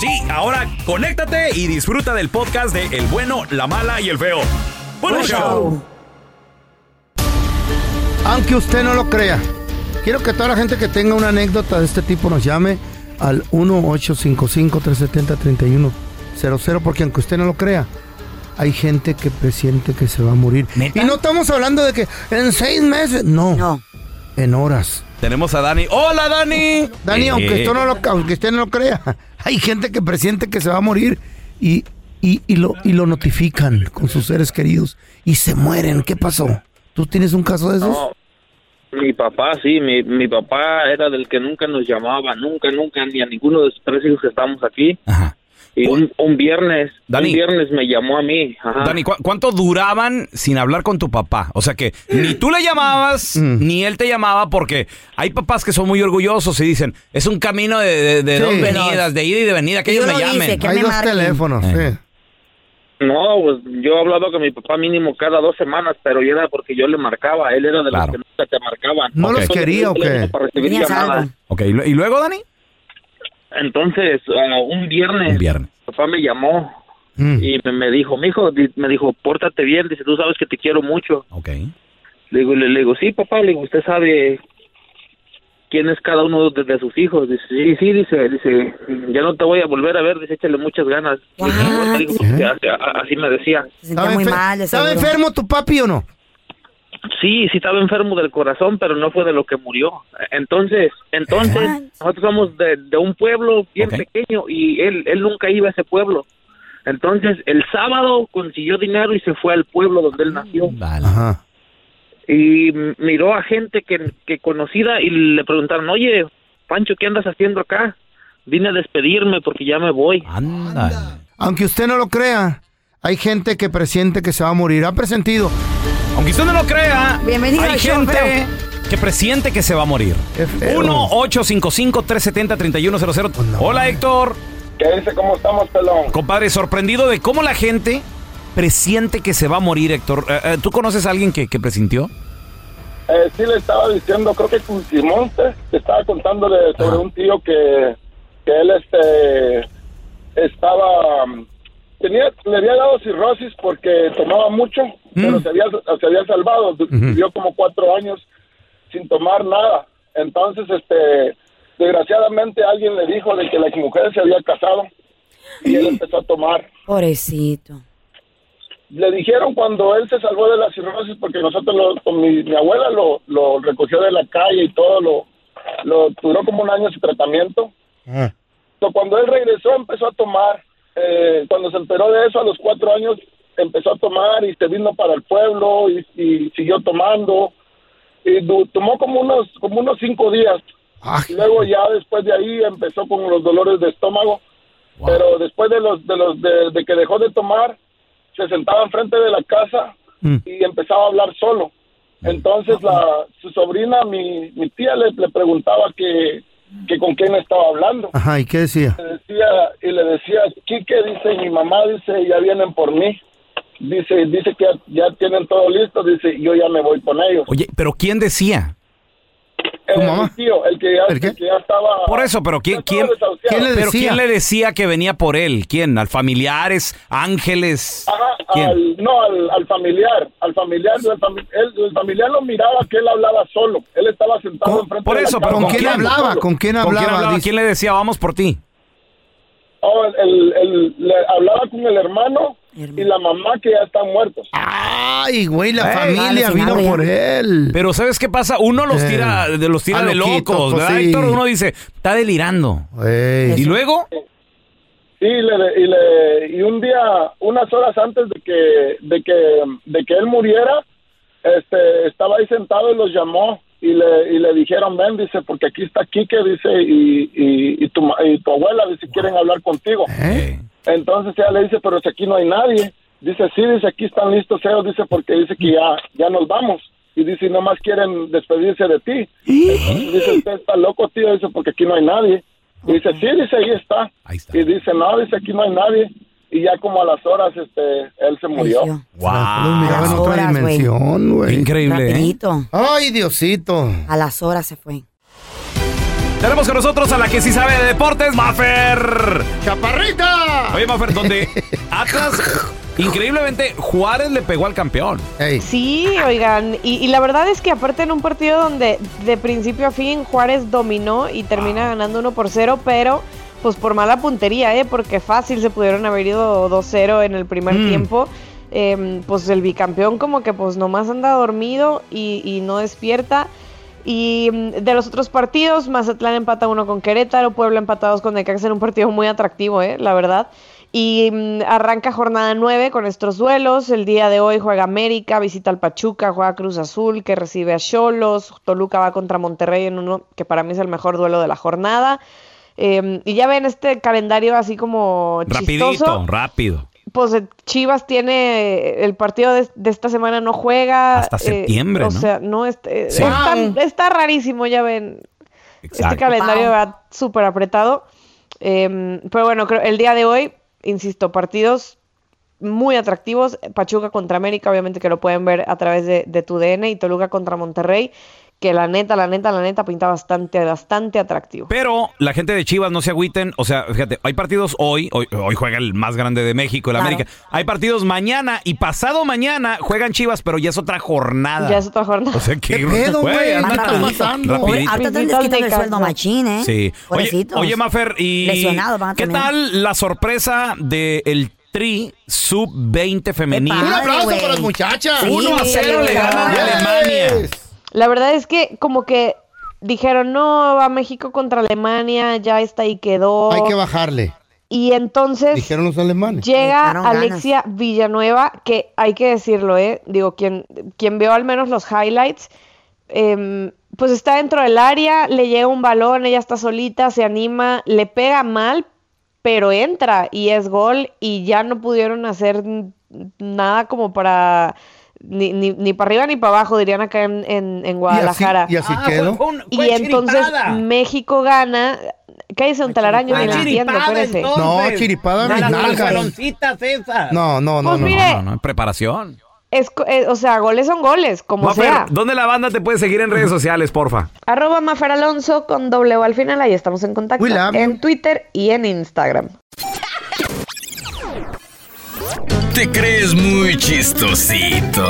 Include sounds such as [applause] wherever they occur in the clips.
Sí, ahora conéctate y disfruta del podcast de El bueno, la mala y el feo. ¡Buen show! Aunque usted no lo crea, quiero que toda la gente que tenga una anécdota de este tipo nos llame al 1-855-370-3100, porque aunque usted no lo crea, hay gente que presiente que se va a morir. ¿Neta? Y no estamos hablando de que en seis meses, no, No. en horas. Tenemos a Dani. ¡Hola, Dani! Dani, Eh, aunque, esto no lo, aunque usted no lo crea, hay gente que presiente que se va a morir y, y, y lo, y lo notifican con sus seres queridos y se mueren. ¿Qué pasó? ¿Tú tienes un caso de esos? No, mi papá, sí, mi, mi papá era del que nunca nos llamaba, nunca, nunca, ni a ninguno de sus tres hijos que estamos aquí. Ajá. Y un, un viernes, Dani. un viernes me llamó a mí. Ajá. Dani, ¿cu- ¿cuánto duraban sin hablar con tu papá? O sea que ni tú le llamabas, Mm. ni él te llamaba, porque hay papás que son muy orgullosos y dicen, es un camino de, de- de Sí. dos venidas, de ida y de venida, que Y ellos me dice llamen. que hay me dos marquen. teléfonos, Eh. sí. No, pues yo he hablado con mi papá mínimo cada dos semanas, pero yo era porque yo le marcaba, él era de Claro. los que nunca te marcaban. ¿No los quería o qué? Para recibir llamadas. Ok, ¿y lu- ¿y luego, Dani? Entonces, ah, un viernes, Un viernes. mi papá me llamó Mm. y me, me dijo, mijo, di- me dijo, pórtate bien, dice, tú sabes que te quiero mucho. Ok. Le digo, le, le digo, sí, papá, le digo, usted sabe quién es cada uno de, de sus hijos. Dice, sí, sí, dice, dice, ya no te voy a volver a ver, dice, échale muchas ganas. Digo, así, me decía. Se sentía muy mal, ¿Estaba enfermo tu papi o no? Sí, sí estaba enfermo del corazón, pero no fue de lo que murió. Entonces, entonces, nosotros somos de, de un pueblo bien pequeño y él, él nunca iba a ese pueblo. Entonces, el sábado consiguió dinero y se fue al pueblo donde él nació. Vale. Ajá. y miró a gente que, que conocida y le preguntaron, oye, Pancho, ¿qué andas haciendo acá? Vine a despedirme porque ya me voy. Anda. Aunque usted no lo crea, hay gente que presiente que se va a morir. Ha presentido. Aunque usted no lo crea, Bienvenido hay al show, gente que presiente que se va a morir. Qué feo. 1-855-370-3100. Hola, Héctor. ¿Qué dice? ¿Cómo estamos, pelón? Compadre, sorprendido de cómo la gente presiente que se va a morir, Héctor. Eh, eh, ¿Tú conoces a alguien que, que presintió? Eh, sí le estaba diciendo, creo que con Simón te, te estaba contándole sobre un tío que, que él este estaba um, tenía le había dado cirrosis porque tomaba mucho, pero se había, se había salvado, vivió como cuatro años sin tomar nada. Entonces, este desgraciadamente alguien le dijo de que la mujer se había casado y él empezó a tomar. Pobrecito. le dijeron cuando él se salvó de la cirrosis porque nosotros lo- con mi, mi abuela lo, lo recogió de la calle y todo lo, lo duró como un año su tratamiento So, cuando él regresó empezó a tomar. Eh, cuando se enteró de eso a los cuatro años empezó a tomar y se vino para el pueblo y, y siguió tomando. Y du- tomó como unos como unos cinco días. Y luego ya después de ahí empezó con los dolores de estómago. Pero después de los de los de, de que dejó de tomar, se sentaba enfrente de la casa y empezaba a hablar solo. Entonces la su sobrina, mi, mi tía le, le preguntaba que, que con quién estaba hablando. Ajá, ¿y qué decía? Le decía y le decía, Quique dice, mi mamá dice, ya vienen por mí. Dice, dice que ya, ya tienen todo listo, dice, yo ya me voy con ellos. Oye, pero ¿quién decía? Eh, mi tío, el que ya, el que ya estaba Por eso, pero ¿quién, quién, desahuciado. pero ¿quién le decía que venía por él? ¿Quién? ¿Al familiares? ¿Ángeles? ¿Quién? Al, no, al, al familiar, al familiar, el, fami- él- el familiar lo miraba que él hablaba solo. Él estaba sentado enfrente Por de la eso, pero ¿con quién solo. ¿Con quién ¿Con quién hablaba? hablaba? ¿Quién le decía vamos por ti? Oh, el- el- el- le hablaba con el hermano y la mamá que ya están muertos. Ay, güey, la Ey, familia vino por él. Pero ¿sabes qué pasa? Uno los Eh, tira, de los tira de locos, pues ¿verdad, sí. Héctor? Uno dice, está delirando. Ey. ¿Y luego? Sí, le, y, le, y un día, unas horas antes de que, de que, de que él muriera, este, estaba ahí sentado y los llamó y le, y le dijeron, ven, dice, porque aquí está Quique, dice, y, y, y, tu, ma- y tu abuela, dice, quieren hablar contigo. Entonces ella le dice, pero si aquí no hay nadie. Dice, sí, dice, aquí están listos ellos, dice, porque dice que ya, ya nos vamos. Y dice, nomás quieren despedirse de ti. Entonces dice, usted está loco, tío, dice, porque aquí no hay nadie. Y dice, sí, dice, ahí está. Y dice, no, dice, aquí no hay nadie. Y ya como a las horas, este, él se murió. Los miraba en otra horas, güey. dimensión, güey. Increíble, ¿eh? Rapidito. Ay, Diosito. A las horas se fue. Tenemos con nosotros a la que sí sabe de deportes, Maffer. ¡Chaparrita! Oye, Maffer, donde [laughs] Atlas, increíblemente, Juárez le pegó al campeón. Sí, oigan, y, y la verdad es que aparte en un partido donde de principio a fin Juárez dominó y termina ganando 1 por 0, pero pues por mala puntería, ¿eh? Porque fácil se pudieron haber ido 2-0 en el primer Mm. tiempo. Em, pues el bicampeón como que pues nomás anda dormido y, y no despierta. Y mm, de los otros partidos, Mazatlán empata uno con Querétaro, Puebla empatados con Necaxa en un partido muy atractivo, ¿eh? la verdad. Y mm, arranca jornada 9 con estos duelos. El día de hoy juega América, visita al Pachuca, juega Cruz Azul, que recibe a Cholos. Toluca va contra Monterrey en uno que para mí es el mejor duelo de la jornada. Eh, y ya ven este calendario así como Rapidito, rápido. Pues eh, Chivas tiene el partido de, de esta semana no juega. Hasta eh, septiembre, O ¿no? sea, no es- eh, Sí. está, está rarísimo, ya ven. Este Exacto. calendario va súper apretado. Eh, pero bueno, creo el día de hoy, insisto, partidos muy atractivos. Pachuca contra América, obviamente que lo pueden ver a través de, de tu DN y Toluca contra Monterrey, que la neta, la neta, la neta pinta bastante, bastante atractivo. Pero la gente de Chivas no se agüiten. O sea, fíjate, hay partidos hoy. Hoy, hoy juega el más grande de México, el Claro. América. Hay partidos mañana y pasado mañana juegan Chivas, pero ya es otra jornada. Ya es otra jornada. O sea, que. ¿Qué pedo, güey? anda ¿Qué pasando? Ahorita te el sueldo machín, ¿eh? Sí. Oye, oye, Mafer, y Lesionados van a ¿qué terminar. tal la sorpresa del Tri Sub-20 femenil? Un aplauso para las muchachas. Sí, 1 a 0 le ganan a Yes. Alemania. La verdad es que como que dijeron, no, va México contra Alemania, ya está ahí quedó. Hay que bajarle. Y entonces Dijeron los alemanes. llega ganas. Alexia Villanueva, que hay que decirlo, ¿eh? Digo, quien, quien vio al menos los highlights, em, pues está dentro del área, le llega un balón, ella está solita, se anima, le pega mal, pero entra y es gol y ya no pudieron hacer nada como para... Ni, ni, ni para arriba ni para abajo, dirían acá en, en, en Guadalajara. y así Ah, quedó. fue un- Y entonces chiripada. México gana. Cállese un telaraño, ni la entiendo, espérese. No, chiripada mis nalgas. esas. No, no, no, Pues no. mire, No, no, preparación. Es, co- eh, o sea, goles son goles, como Mafer, sea. ¿dónde la banda te puede seguir en redes sociales, porfa? Arroba Mafer Alonso con doble O al final, ahí estamos en contacto. En Twitter y en Instagram. ¿Te crees muy chistosito?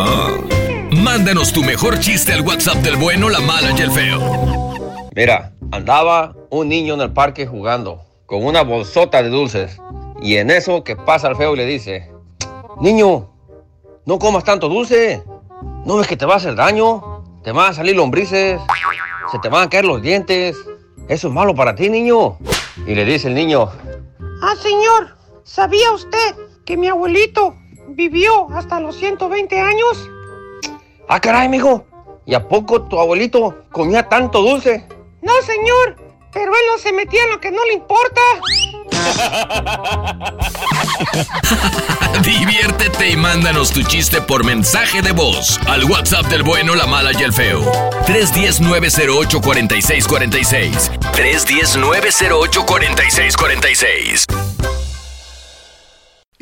Mándanos tu mejor chiste al WhatsApp del bueno, la mala y el feo. Mira, andaba un niño en el parque jugando con una bolsota de dulces. Y en eso que pasa el feo y le dice, Niño, no comas tanto dulce. ¿No ves que te va a hacer daño? Te van a salir lombrices. Se te van a caer los dientes. Eso es malo para ti, niño. y le dice el niño, Ah, señor, ¿sabía usted que mi abuelito vivió hasta los 120 años? ah, caray, mijo, ¿y a poco tu abuelito comía tanto dulce? No, señor, pero él no se metía en lo que no le importa. [laughs] Diviértete y mándanos tu chiste por mensaje de voz al WhatsApp del bueno, la mala y el feo. 310-908-4646. 310-908-4646.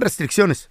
restricciones.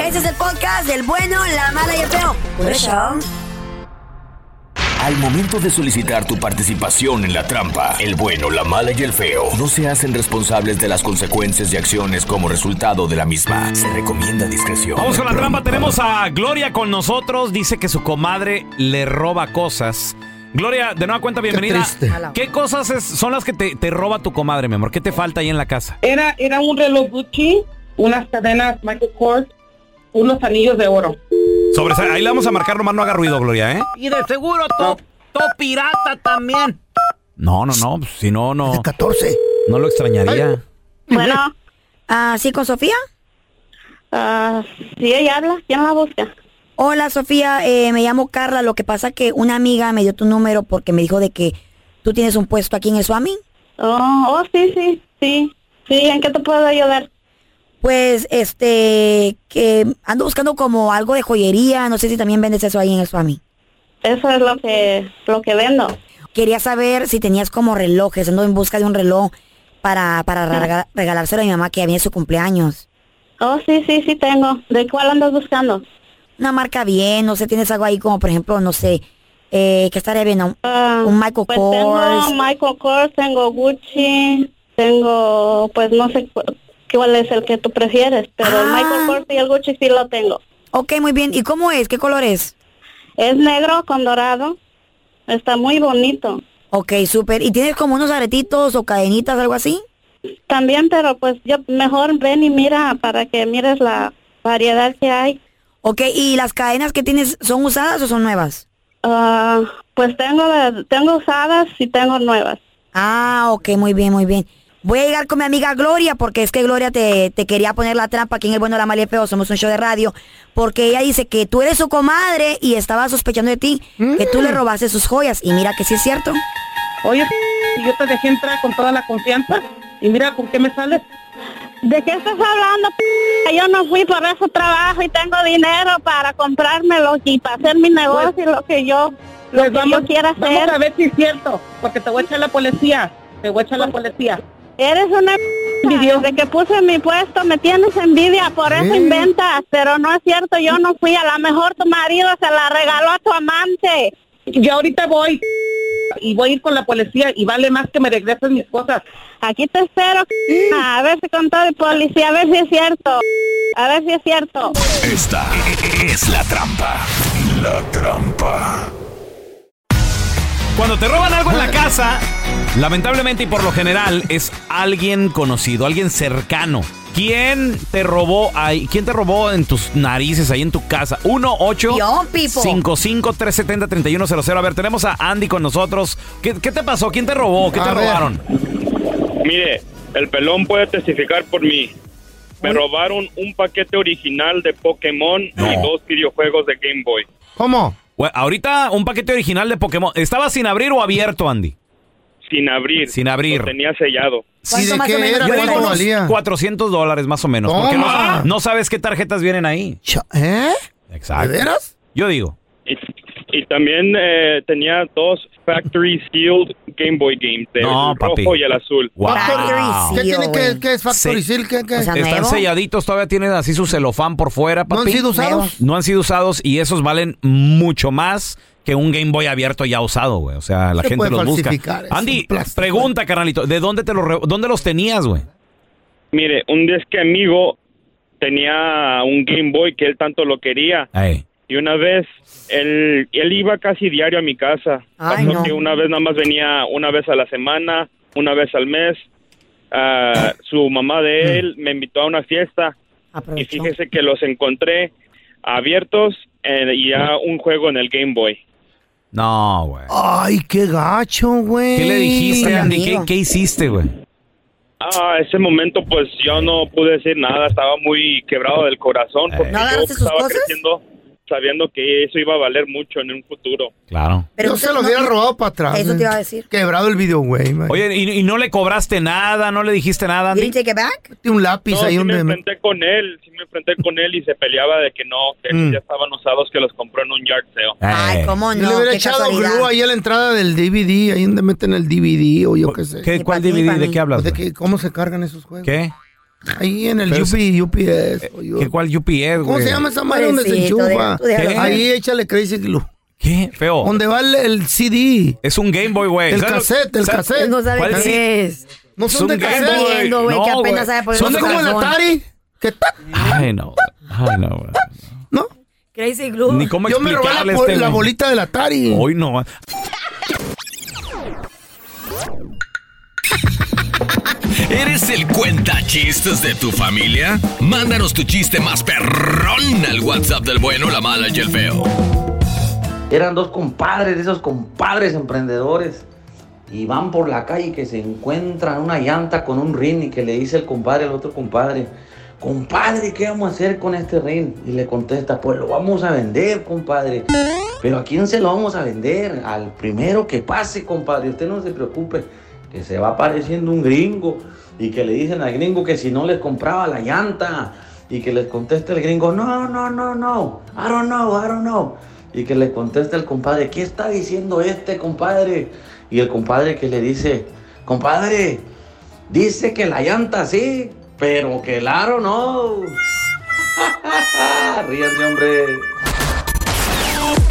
Este es el podcast del bueno, la mala y el feo. Por eso. Al momento de solicitar tu participación en la trampa, el bueno, la mala y el feo no se hacen responsables de las consecuencias y acciones como resultado de la misma. Se recomienda discreción. Vamos con la trampa. Tenemos a Gloria con nosotros. Dice que su comadre le roba cosas. Gloria, de nueva cuenta, bienvenida. ¿Qué, cosas es- son las que te, te roba tu comadre, mi amor? ¿Qué te falta ahí en la casa? Era, era un reloj Gucci, unas cadenas Michael Kors, unos anillos de oro. Sobre, ahí le vamos a marcar, nomás no haga ruido, Gloria, ¿eh? Y de seguro to, to pirata también. No, no, no. pues, Si no, no. 14. No lo extrañaría. Bueno. Ah, ¿sí con Sofía? Ah, sí, ella habla. ¿Quién la busca? Hola, Sofía. eh, me llamo Carla. Lo que pasa que una amiga me dio tu número porque me dijo de que tú tienes un puesto aquí en el Swami. Oh, oh, sí, sí, sí. Sí, ¿en qué te puedo ayudar? Pues, este, que ando buscando como algo de joyería. No sé si también vendes eso ahí en el Swami. Eso es lo que, lo que vendo. Quería saber si tenías como relojes. Ando en busca de un reloj para, para rega- regalárselo a mi mamá que había su cumpleaños. Oh, sí, sí, sí tengo. ¿De cuál andas buscando? Una marca bien, no sé, tienes algo ahí como, por ejemplo, no sé, eh, ¿qué estaría bien? Un, un Michael Pues Kors. tengo Michael Kors, tengo Gucci, tengo, pues no sé cuál es el que tú prefieres, pero el Michael Kors y el Gucci sí lo tengo. Ok, muy bien. ¿Y cómo es? ¿Qué color es? Es negro con dorado. Está muy bonito. Ok, súper. ¿Y tienes como unos aretitos o cadenitas, algo así? También, pero pues yo mejor ven y mira para que mires la variedad que hay. Ok, ¿y las cadenas que tienes son usadas o son nuevas? Ah, pues tengo tengo usadas y tengo nuevas. Ah, ok, muy bien, muy bien. Voy a llegar con mi amiga Gloria, porque es que Gloria te, te quería poner la trampa aquí en El Bueno, la Mala y el Feo, somos un show de radio, porque ella dice que tú eres su comadre y estaba sospechando de ti, que tú le robaste sus joyas, y mira que sí es cierto. Oye, si yo te dejé entrar con toda la confianza y mira con qué me sales. ¿De qué estás hablando? p-? Yo no fui por eso trabajo y tengo dinero para comprármelo y para hacer mi negocio y lo que yo lo Pues que vamos, yo quiera hacer. vamos a ver si es cierto, porque te voy a echar la policía. Te voy a echar la policía. Eres una desde que puse mi puesto me tienes envidia, por eso ¿Eh? inventas, pero no es cierto, yo no fui, a lo mejor tu marido se la regaló a tu amante. Yo ahorita voy y voy a ir con la policía y vale más que me regreses mis cosas. Aquí te espero, a ver si con todo el policía, a ver si es cierto, a ver si es cierto. Esta es la trampa. La trampa. Cuando te roban algo en la casa, lamentablemente y por lo general es alguien conocido, alguien cercano. ¿Quién te robó ahí? ¿Quién te robó en tus narices ahí en tu casa? 1 8 Yo, Pipo. 55 370 3100 A ver, tenemos a Andy con nosotros. ¿Qué, qué te pasó? ¿Quién te robó? ¿Qué te A ver. robaron? Mire, el pelón puede testificar por mí. Me robaron un paquete original de Pokémon y dos videojuegos de Game Boy. ¿Cómo? Bueno, ahorita un paquete original de Pokémon. ¿Estaba sin abrir o abierto, Andy? Sin abrir. Sin abrir. Lo tenía sellado. ¿Y de qué era? Yo digo ¿Cuánto unos valía? 400 dólares más o menos. Porque no sabes qué tarjetas vienen ahí. ¿Eh? Exacto. ¿De veras? Yo digo. Y, y también eh, tenía dos Factory Sealed Game Boy games, el No, rojo papi. y el azul. Wow. ¿Qué tiene que, qué es Factory Sí. Seal? ¿Qué, qué? Están selladitos, todavía tienen así su celofán por fuera, papi. ¿No han sido usados? No han sido usados y esos valen mucho más que un Game Boy abierto ya usado, güey. O sea, la Se gente los busca. Andy, pregunta, carnalito, ¿de dónde te los re- dónde los tenías, güey? Mire, un disque amigo tenía un Game Boy que él tanto lo quería. Ey. Y una vez, él, él iba casi diario a mi casa. Ay, no. que una vez nada más venía una vez a la semana, una vez al mes. Ah, su mamá Mm. de él me invitó a una fiesta. Y fíjese que los encontré abiertos eh, y ya un juego en el Game Boy. No, güey. Ay, qué gacho, güey. ¿Qué le dijiste, Andy? ¿Qué, qué hiciste, güey? Ah, ese momento pues yo no pude decir nada, estaba muy quebrado del corazón porque ¿No yo estaba cosas? creciendo sabiendo que eso iba a valer mucho en un futuro. Claro. Yo se lo hubiera robado para atrás. Eso te iba a decir. Quebrado el video, güey. man. Oye, ¿y, y no le cobraste nada? ¿No le dijiste nada, Andy? ¿Didn't take it back? Mete un lápiz No, ahí sí me donde... enfrenté con él, sí me enfrenté con él y se peleaba de que no, que Mm. ya estaban usados, que los compró en un yard sale. Ay, cómo Yo no, le hubiera qué echado casualidad. glue ahí a la entrada del DVD, ahí donde meten el DVD o yo qué sé. ¿Qué, ¿Cuál DVD? ¿De qué hablas? Pues de güey? que, ¿Cómo se cargan esos juegos? ¿Qué? Ahí en el Pero UP, UPS. o yo- ¿Qué cuál UPS, ¿Cómo güey? se llama esa madre donde se enchufa? déjalo. ¿Qué? Ahí échale Crazy Glue. ¿Qué? Feo. ¿Dónde va el, el CD? Es un Game Boy, güey. El ¿Sabes lo- cassette, el ¿sabes- cassette. No sabe ¿Cuál qué sí? es. No Es son de Game cassette. Boy. Viendo, güey, No, que apenas güey. sabe poner Son su como el. Atari. ¿Qué tal? Ay, no. Ay, no, güey. ¿No? Crazy Glue. Ni cómo Yo me robé la, este, la bolita del Atari. Hoy no. ¿Eres el cuenta chistes de tu familia? Mándanos tu chiste más perrón al WhatsApp del bueno, la mala y el feo. Eran dos compadres, esos compadres emprendedores. Y van por la calle que se encuentran una llanta con un ring y que le dice el compadre al otro compadre, compadre, ¿qué vamos a hacer con este ring? Y le contesta, pues lo vamos a vender, compadre. Pero ¿a quién se lo vamos a vender? Al primero que pase, compadre. Usted no se preocupe, que se va apareciendo un gringo y que le dicen al gringo que si no les compraba la llanta y que les contesta el gringo, no, no, no, no, I don't know, I don't know. Y que le contesta el compadre, ¿qué está diciendo este compadre? Y el compadre que le dice, compadre, dice que la llanta sí, pero que el aro no. [laughs] Ríanse, hombre.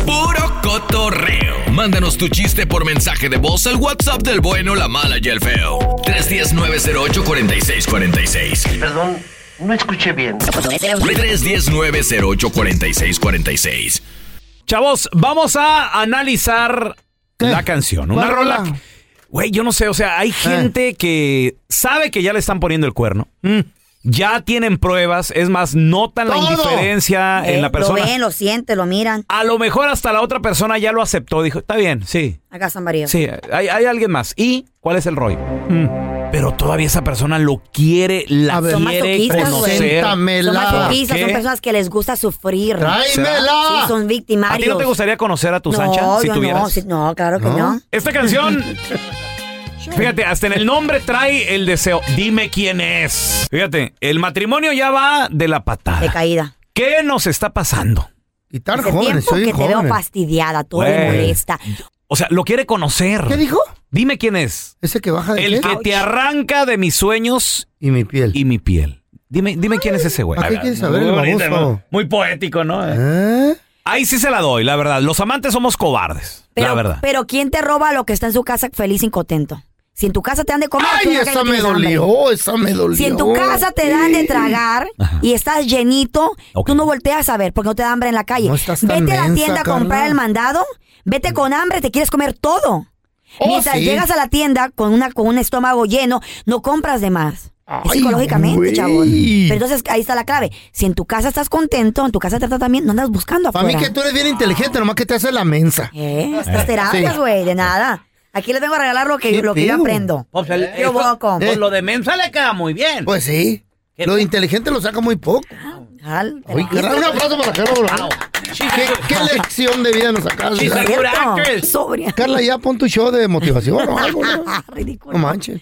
Puro cotorreo. Mándanos tu chiste por mensaje de voz al WhatsApp del bueno, la mala y el feo. 310-908-4646. Perdón, no escuché bien. 310-908-4646. Chavos, vamos a analizar la canción. Una ¿Cuál rola. Güey, yo no sé, o sea, hay gente que sabe que ya le están poniendo el cuerno. Ya tienen pruebas, es más, notan la indiferencia Eh, en la persona. Lo ven, lo sienten, lo miran. A lo mejor hasta la otra persona ya lo aceptó, dijo, está bien, sí, Acá San María. sí, hay, hay alguien más. ¿Y cuál es el rollo? Pero todavía esa persona lo quiere, la ver, Son quiere conocer. Son masoquistas, ¿Qué? son personas que les gusta sufrir. ¡Tráemela! Sí, son victimarios. ¿A ti no te gustaría conocer a tu no, Sancha si yo tuvieras? No, sí, no, claro que ¿No? no. Esta canción, [laughs] fíjate, hasta en el nombre trae el deseo. Dime quién es. Fíjate, el matrimonio ya va de la De patada. caída. ¿Qué nos está pasando? Y tan jóvenes, tiempo soy que te veo fastidiada, todo Güey. molesta. O sea, lo quiere conocer. ¿Qué dijo? Dime quién es. Ese que baja de El qué? que te arranca de mis sueños Y mi piel. y mi piel. Dime, dime quién es ese güey. ¿Para qué quieres saber, el Muy bonito, baboso? ¿no? Muy poético, ¿no? ¿Eh? Ahí sí se la doy, la verdad. Los amantes somos cobardes. la verdad. pero ¿quién te roba lo que está en su casa feliz y contento? Si en tu casa te dan de comer, Ay, esa me tienes hambre. dolió, esa me dolió. Si en tu casa te dan de tragar y estás llenito, tú no volteas a ver porque no te da hambre en la calle. No estás tan Vete a la tienda a comprar el mandado, vete con hambre, te quieres comer todo. Oh, Mientras sí. llegas a la tienda con, una, con un estómago lleno, no compras de más. Ay, psicológicamente, chavos. Pero entonces ahí está la clave. Si en tu casa estás contento, en tu casa te trata bien, no andas buscando Para mí afuera. que tú eres bien inteligente, nomás que te hace la mensa. ¿Eh? Estas terapias, Sí. güey, de nada. Aquí les vengo a regalar lo que, ¿Qué lo que yo aprendo. Pues, el- Yo boco. pues lo de mensa le queda muy bien. Pues sí. Lo de inteligente lo saca muy poco. Oye, Carla, un aplauso para Carla. ¿Qué, qué lección de vida nos acabas de She's a dar? good actress. Sobria. Carla, ya pon tu show de motivación o algo. ¿no? [laughs] No manches.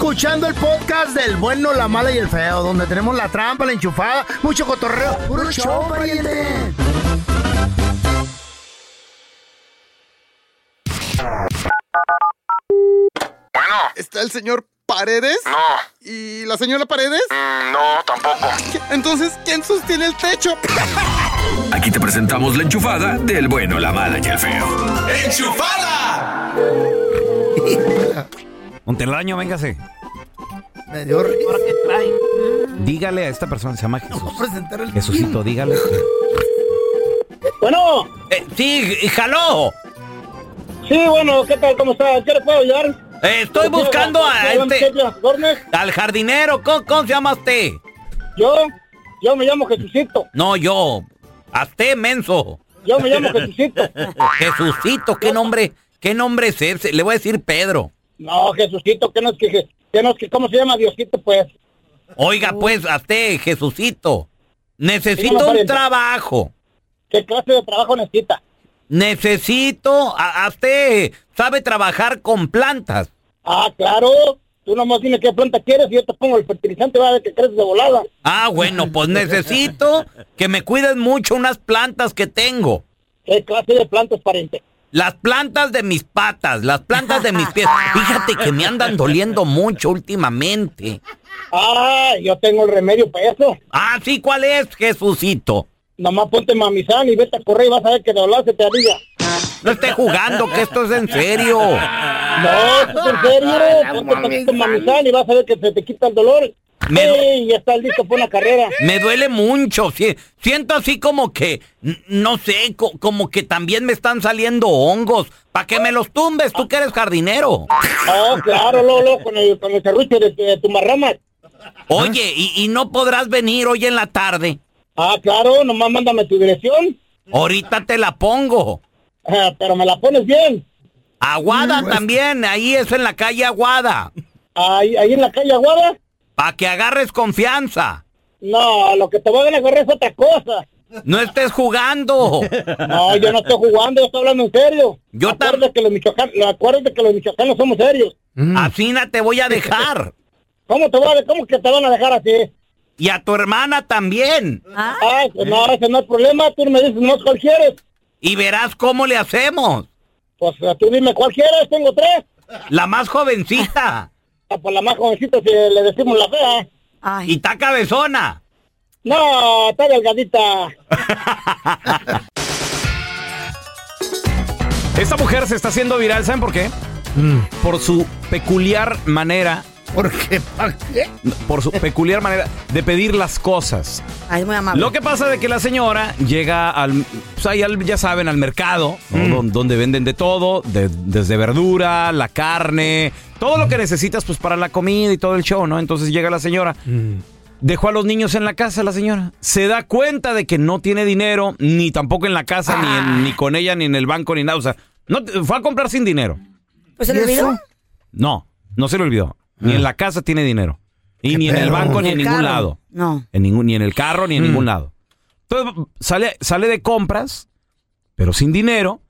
Escuchando el podcast del bueno, la mala y el feo, donde tenemos la trampa, la enchufada, mucho cotorreo. ¡Puro show, pariente! Bueno. ¿Está el señor Paredes? No. ¿Y la señora Paredes? no, tampoco. Entonces, ¿quién sostiene el techo? [laughs] Aquí te presentamos la enchufada del bueno, la mala y el feo. ¡Enchufada! [laughs] Montelaño, véngase. Me dio risa. Dígale a esta persona, se llama Jesús. presentar el Jesucito, dígale. Bueno. sí, jaló. Sí, bueno, ¿qué tal? ¿Cómo está? ¿Qué le puedo ayudar? Eh, estoy buscando a este... Al jardinero, ¿cómo, cómo se llama usted? Yo, yo me llamo Jesucito. No, yo. A usted, menso. Yo me llamo Jesucito. [laughs] Jesucito, ¿qué nombre, qué nombre es ese? Le voy a decir Pedro. No, Jesucito, que no es que, que no es que, ¿cómo se llama Diosito, pues? Oiga, pues, a usted, Jesucito. Necesito un trabajo. ¿Qué clase de trabajo necesita? Necesito, a, a usted sabe trabajar con plantas. Ah, claro. Tú nomás dime qué planta quieres y yo te pongo el fertilizante, va a ver que creces de volada. Ah, bueno, pues necesito que me cuiden mucho unas plantas que tengo. ¿Qué clase de plantas, pariente? Las plantas de mis patas, las plantas de mis pies. Fíjate que me andan doliendo mucho últimamente. Ah, yo tengo el remedio para eso. Ah, sí, ¿cuál es, Jesucito? Nomás ponte mamizán y vete a correr y vas a ver que de volar se te haría. No esté jugando, que esto es en serio. No, esto es en serio. Ponte mamizán y vas a ver que se te quita el dolor. Me Sí, ya estás listo para una carrera. Me duele mucho. sí, siento así como que, no sé, co- como que también me están saliendo hongos. ¿Para que me los tumbes? Tú que eres jardinero. Oh, claro, Lolo, con el, con el serrucho de, de tu marrama. Oye, ¿y, y no podrás venir hoy en la tarde? Ah, claro, nomás mándame tu dirección. Ahorita te la pongo. Ah, pero me la pones bien. Aguada también, ahí es en la calle Aguada. Ahí, ahí en la calle Aguada. Para que agarres confianza. No, lo que te voy a agarrar es otra cosa. No estés jugando. No, yo no estoy jugando, yo estoy hablando en serio. Yo acuérdate que los michoacanos, acuérdate que los michoacanos somos serios. Así no te voy a dejar. ¿Cómo te a, cómo que te van a dejar así? Y a tu hermana también. Ah, pues no, ese no es problema, tú me dices no cuál quieres. Y verás cómo le hacemos. Pues tú dime cuál quieres, tengo tres. La más jovencita. Ah, pues la más jovencita si le decimos la fea. Y está cabezona. No, está delgadita. Esta mujer se está haciendo viral, ¿saben por qué? Por su peculiar manera. ¿Por qué? ¿Para qué? Por su peculiar manera de pedir las cosas. Ah, es muy amable. Lo que pasa de que la señora llega al, pues ahí al- ya saben, al mercado, ¿no? Mm. Don- donde venden de todo, de- desde verdura, la carne, todo lo que necesitas pues para la comida y todo el show, ¿no? Entonces llega la señora. Dejó a los niños en la casa la señora. Se da cuenta de que no tiene dinero, ni tampoco en la casa, ni, en- ni con ella, ni en el banco, ni nada. O sea, no, fue a comprar sin dinero. Pues se le olvidó. No, no se le olvidó. Ni en la casa tiene dinero. Y ni en el banco, ni en ningún carro. lado. No. En ningún, ni en el carro, ni en ningún lado. Entonces sale, sale de compras, pero sin dinero.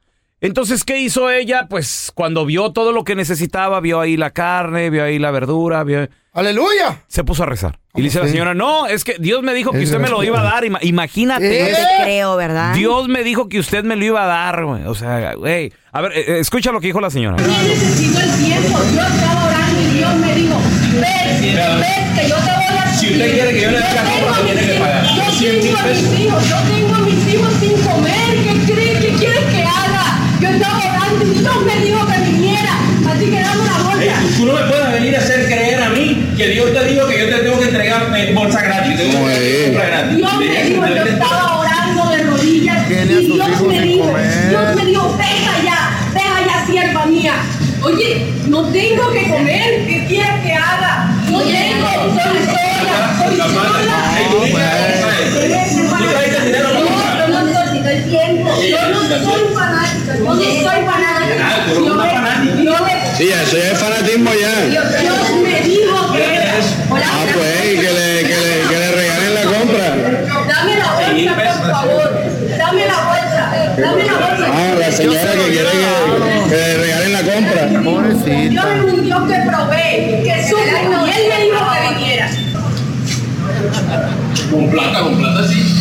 Entonces, ¿qué hizo ella? Pues cuando vio todo lo que necesitaba, vio ahí la carne, vio ahí la verdura, vio... ¡Aleluya! Se puso a rezar. Y le dice a la sí? señora, no, es que Dios me dijo que usted me lo iba a dar. ima- Imagínate. No te creo, ¿verdad? Dios me dijo que usted me lo iba a dar, güey. O sea, güey. A ver, eh, eh, escucha lo que dijo la señora. necesito el tiempo. Yo estaba no tengo que comer, ¿qué quieres que haga? No tengo, soy sola, soy sola. No, no el tiempo. Yo no soy fanática, yo no soy fanática. Ah, Yo me- Sí, eso ya es fanatismo ya. Dios, me dijo que Ah, pues, que que le, que le regalen la compra. Dame la bolsa, por favor. Dame la bolsa. Dame la bolsa. Ah, la señora que quiere que, que le regalen la compra. Dios es un Dios que provee, que suple. Y Él me dijo que viniera. Con plata, con plata sí.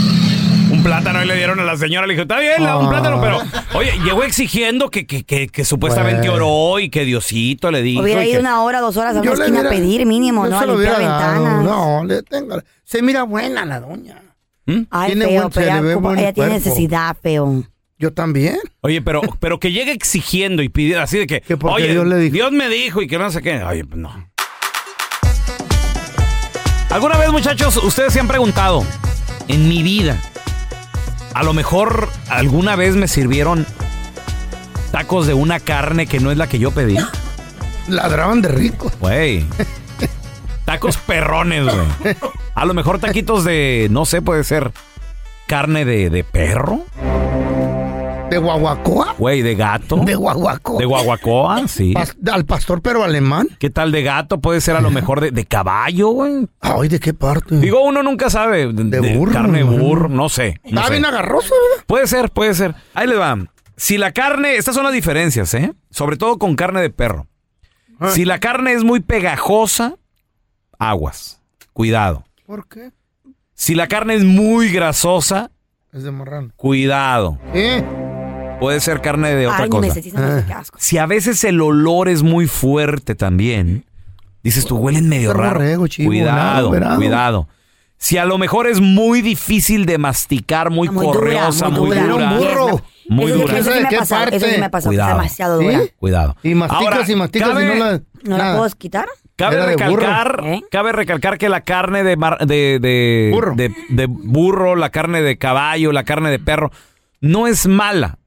Un plátano y le dieron a la señora. Le dijo, está bien, le da un Ah. plátano, pero... Oye, llegó exigiendo que, que, que, que supuestamente Bueno. oró y que Diosito le dijo. Hubiera ido que- una hora, dos horas a una esquina a pedir mínimo, yo ¿no? se A limpiar ventanas. No, le tengo. Se mira buena la doña. Ay, Tiene feo, buen- pero se le ella, ve como- buen ella tiene necesidad, feo. Yo también. Oye, pero, [laughs] pero que llegue exigiendo y pidiendo así de que, oye, Dios le dijo. me dijo y que no sé qué. Oye, pues no. ¿Alguna vez, muchachos, ustedes se han preguntado, en mi vida, a lo mejor alguna vez me sirvieron tacos de una carne que no es la que yo pedí? [laughs] Ladraban de rico. Güey. Tacos perrones, güey. A lo mejor taquitos de, no sé, puede ser carne de, de perro. ¿De guaguacoa? Güey, de gato. De guaguacoa. De guaguacoa, sí. Pas- al pastor pero alemán. ¿Qué tal de gato? Puede ser a lo mejor de, de caballo, güey. Ay, ¿de qué parte? Digo, uno nunca sabe. De, burro, Carne de burro, no sé. no Está bien agarroso, ¿verdad? Puede ser, puede ser. Ahí les va. Si la carne, estas son las diferencias, ¿eh? Sobre todo con carne de perro. Ah. Si la carne es muy pegajosa, aguas. Cuidado. ¿Por qué? Si la carne es muy grasosa, Es de marrano. cuidado. ¿Eh? Puede ser carne de otra Ay, cosa. sé qué asco. Si a veces el olor es muy fuerte también, dices tú, huelen medio raro. borrego, chivo, cuidado, cuidado. Si a lo mejor es muy difícil de masticar, muy, Muy dura, correosa, muy muy dura. Un burro. Muy Eso dura. Eso sí ¿De me qué ha pasado, eso sí parte? me ha pasado, Cuidado. es demasiado ¿Sí? dura. Cuidado. Y masticas Ahora, y masticas cabe- y no la... ¿No la nada. puedo quitar? Cabe Era de burro. recalcar, ¿Eh? cabe recalcar que la carne de, mar- de, de, Burro. de- de burro, la carne de caballo, la carne de perro, no es mala.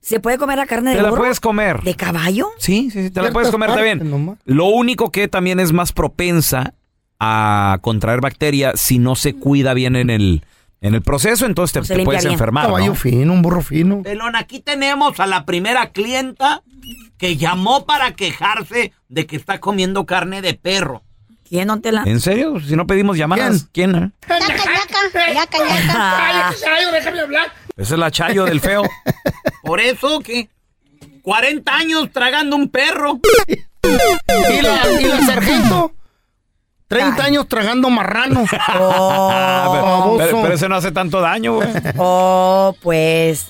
¿Se puede comer la carne de Te la burro? puedes comer. ¿De caballo? Sí, sí, sí, te la puedes comer, nomás. Lo único que también es más propensa a contraer bacteria si no se cuida bien en el, en el proceso, entonces te, se puedes bien. enfermar. Caballo ¿no? fino, un burro fino. Pelón, aquí tenemos a la primera clienta que llamó para quejarse de que está comiendo carne de perro. ¿Quién no te la...? ¿En serio? Si no pedimos llamadas, ¿quién? eh? déjame hablar. Esa es la chayo del feo. [laughs] Por eso que 40 años tragando un perro. ¿Y la, y la sargento? 30 años tragando marrano. Ah, [laughs] pero, pero- pero ese no hace tanto daño, güey. Oh, pues...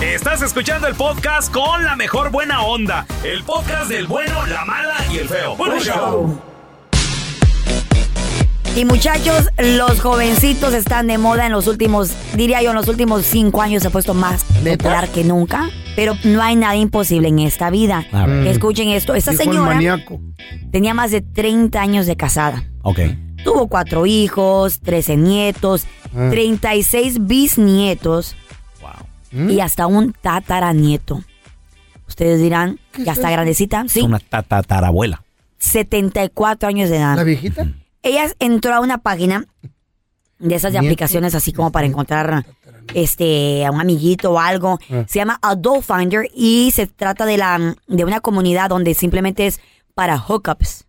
Estás escuchando el podcast con la mejor buena onda. El podcast del bueno, la mala y el feo. Bueno, show. Y muchachos, los jovencitos están de moda en los últimos, diría yo, en los últimos cinco años se ha puesto más popular que nunca. Pero no hay nada imposible en esta vida. A ver. Escuchen esto. Esta señora maníaco. tenía más de 30 años de casada. Ok. Tuvo cuatro hijos, 13 nietos, Ah. 36 bisnietos y hasta un tataranieto. Ustedes dirán, ya está grandecita. Sí, Es una tatarabuela. 74 años de edad. ¿La viejita? Ella entró a una página de esas de aplicaciones así como para encontrar este a un amiguito o algo. Ah. Se llama Adult Finder y se trata de la de una comunidad donde simplemente es para hookups.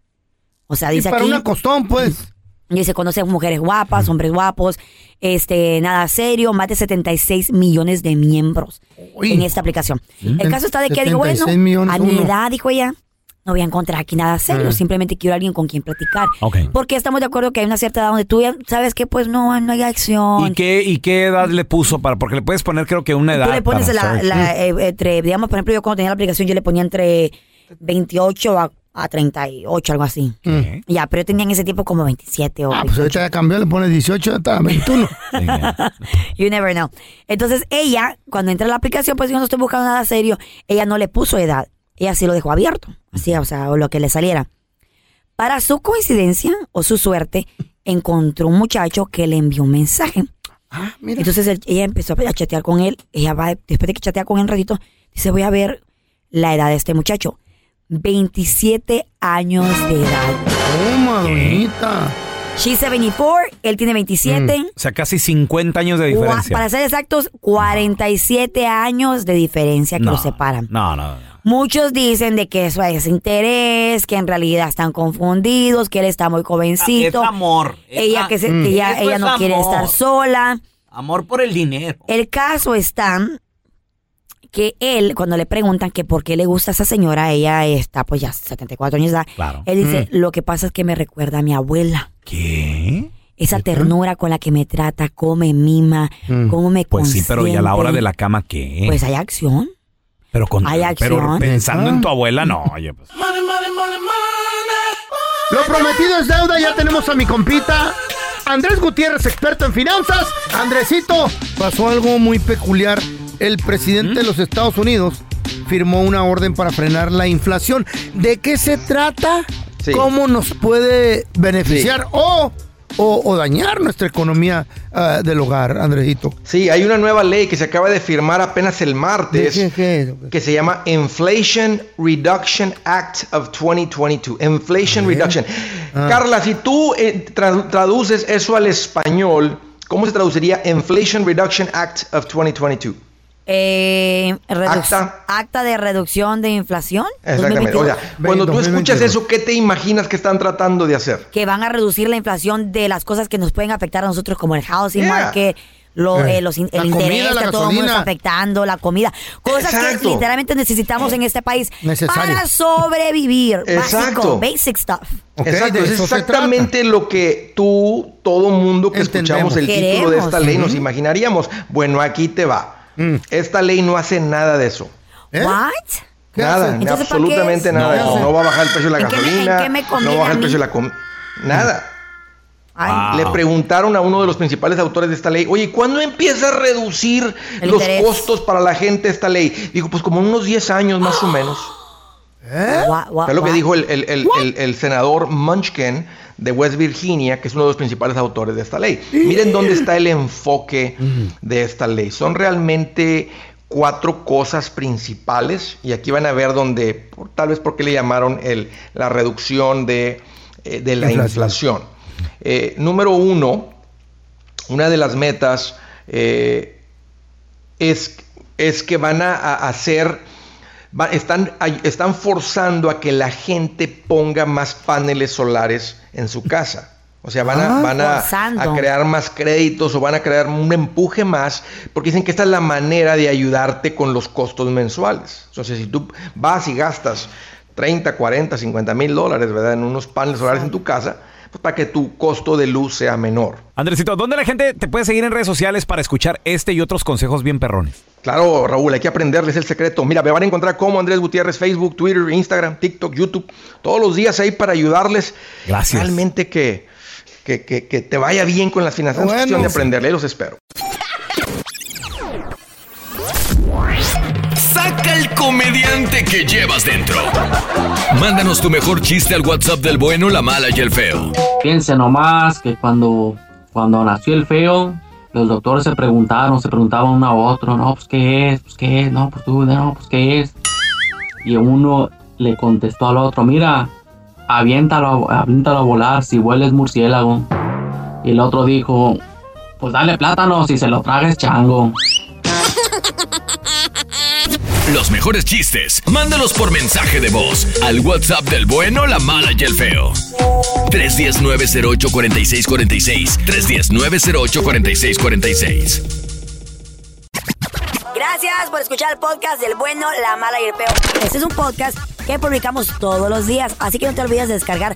O sea, Y dice para aquí una costón, pues. y se conocen mujeres guapas, hombres guapos, este, nada serio, más de 76 millones de miembros en esta aplicación. El caso está de que digo, bueno, 76 millones a mi edad, dijo ella, no voy a encontrar aquí nada serio, Mm. simplemente quiero a alguien con quien platicar. Ok. Porque estamos de acuerdo que hay una cierta edad donde tú ya sabes que pues no, no hay acción. ¿Y qué, ¿Y qué edad le puso para? Porque le puedes poner creo que una edad. Tú le pones para la, la, eh, entre, digamos, por ejemplo, yo cuando tenía la aplicación yo le ponía entre 28 a, a 38, algo así. Ya, pero yo tenía en ese tiempo como 27 o Ah, pues ahorita ya cambió, le pones 18 hasta 21. You never know. Entonces ella, cuando entra a la aplicación, pues yo no estoy buscando nada serio, ella no le puso edad. Ella sí lo dejó abierto. Así, o sea, o lo que le saliera. Para su coincidencia o su suerte, encontró un muchacho que le envió un mensaje. Entonces él- ella empezó a chatear con él. Ella va, después de que chatea con él un ratito, dice, voy a ver la edad de este muchacho. 27 años de edad. Toma, doñita. She's 74, él tiene 27. O sea, casi 50 años de diferencia. Para ser exactos, 47 años de diferencia que No, los separan. No, no. Muchos dicen de que eso es interés, que en realidad están confundidos, que él está muy jovencito. Es amor. Es Ella a- que, se- Mm. que ella, ella es no quiere amor. estar sola. Amor por el dinero. El caso está que él, cuando le preguntan que por qué le gusta a esa señora, ella está pues ya 74 años de edad. Claro. Él dice, Mm. lo que pasa es que me recuerda a mi abuela. ¿Qué? Esa ternura con la que me trata, come, mima, cómo me Pues sí, pero ¿y a la hora de la cama qué? Pues hay acción. Pero con, hay pero acción. pensando en tu abuela, no, oye, pues. Lo prometido es deuda, ya tenemos a mi compita. Andrés Gutiérrez, experto en finanzas. Andresito, pasó algo muy peculiar. El presidente de los Estados Unidos firmó una orden para frenar la inflación. ¿De qué se trata? ¿Cómo nos puede beneficiar o, o- o dañar nuestra economía ah, del hogar, Andresito? Sí, hay una nueva ley que se acaba de firmar apenas el martes que se llama Inflation Reduction Act of 2022. Inflation Reduction. Ah. Carla, si tú eh, tra- traduces eso al español, ¿cómo se traduciría Inflation Reduction Act of 2022? Eh, Acta. acta de reducción de inflación. Exactamente. O sea, 2022. cuando tú escuchas 2022. eso, ¿qué te imaginas que están tratando de hacer? que van a reducir la inflación de las cosas que nos pueden afectar a nosotros, como el housing Yeah. market, lo, Eh, eh, los el comida, interés la que a todo el mundo está afectando, la comida. Cosas Exacto. que literalmente necesitamos en este país Necesario. para sobrevivir. Exacto. Básico, basic stuff. Exacto, de es exactamente lo que tú, todo mundo que escuchamos el Queremos. título de esta ley nos imaginaríamos. Bueno, aquí te va. Esta ley no hace nada de eso. What? ¿Qué Nada, absolutamente es? nada de No. eso. No va a bajar el precio de la ¿En qué me- en gasolina, qué me no conviene va a bajar el precio de la comida. Nada. Ay, Le preguntaron a uno de los principales autores de esta ley, oye, ¿cuándo empieza a reducir El los interés. costos para la gente esta ley? Dijo, pues como unos 10 años más o menos. Gua- [gasps] Fue lo que dijo el, el- el- el- el senador Munchkin de West Virginia, que es uno de los principales autores de esta ley. Miren dónde está el enfoque de esta ley. Son realmente cuatro cosas principales y aquí van a ver donde, tal vez porque le llamaron el, la reducción de, eh, de la Inflación. inflación. Eh, número uno, una de las metas eh, es, es que van a, a hacer, va- están, están forzando a que la gente ponga más paneles solares en su casa. O sea, van, a, Ah, van a crear más créditos o van a crear un empuje más, porque dicen que esta es la manera de ayudarte con los costos mensuales. Entonces, si tú vas y gastas 30, 40, 50 mil dólares, ¿verdad? En unos paneles solares en tu casa, pues para que tu costo de luz sea menor. Andresito, ¿dónde la gente te puede seguir en redes sociales para escuchar este y otros consejos bien perrones? Claro, Raúl, hay que aprenderles el secreto. Mira, me van a encontrar como Andrés Gutiérrez, Facebook, Twitter, Instagram, TikTok, YouTube, todos los días ahí para ayudarles. Gracias. Realmente que que, que- que te vaya bien con las finanzas. Es Bueno. cuestión de aprenderle, los espero. Comediante que llevas dentro. Mándanos tu mejor chiste al WhatsApp del bueno, la mala y el feo. Fíjense nomás que cuando, cuando nació el feo, los doctores se preguntaron, se preguntaban uno a otro, no, pues qué es, pues qué es, no, pues tú, no, pues qué es. Y uno le contestó al otro, mira, aviéntalo, aviéntalo a volar si hueles murciélago. Y el otro dijo, pues dale plátano si se lo tragues chango. Los mejores chistes, mándalos por mensaje de voz al WhatsApp del bueno, la mala y el feo. 310-908-4646. 310-908-4646. Gracias por escuchar el podcast del bueno, la mala y el peor. Este es un podcast que publicamos todos los días, así que no te olvides de descargar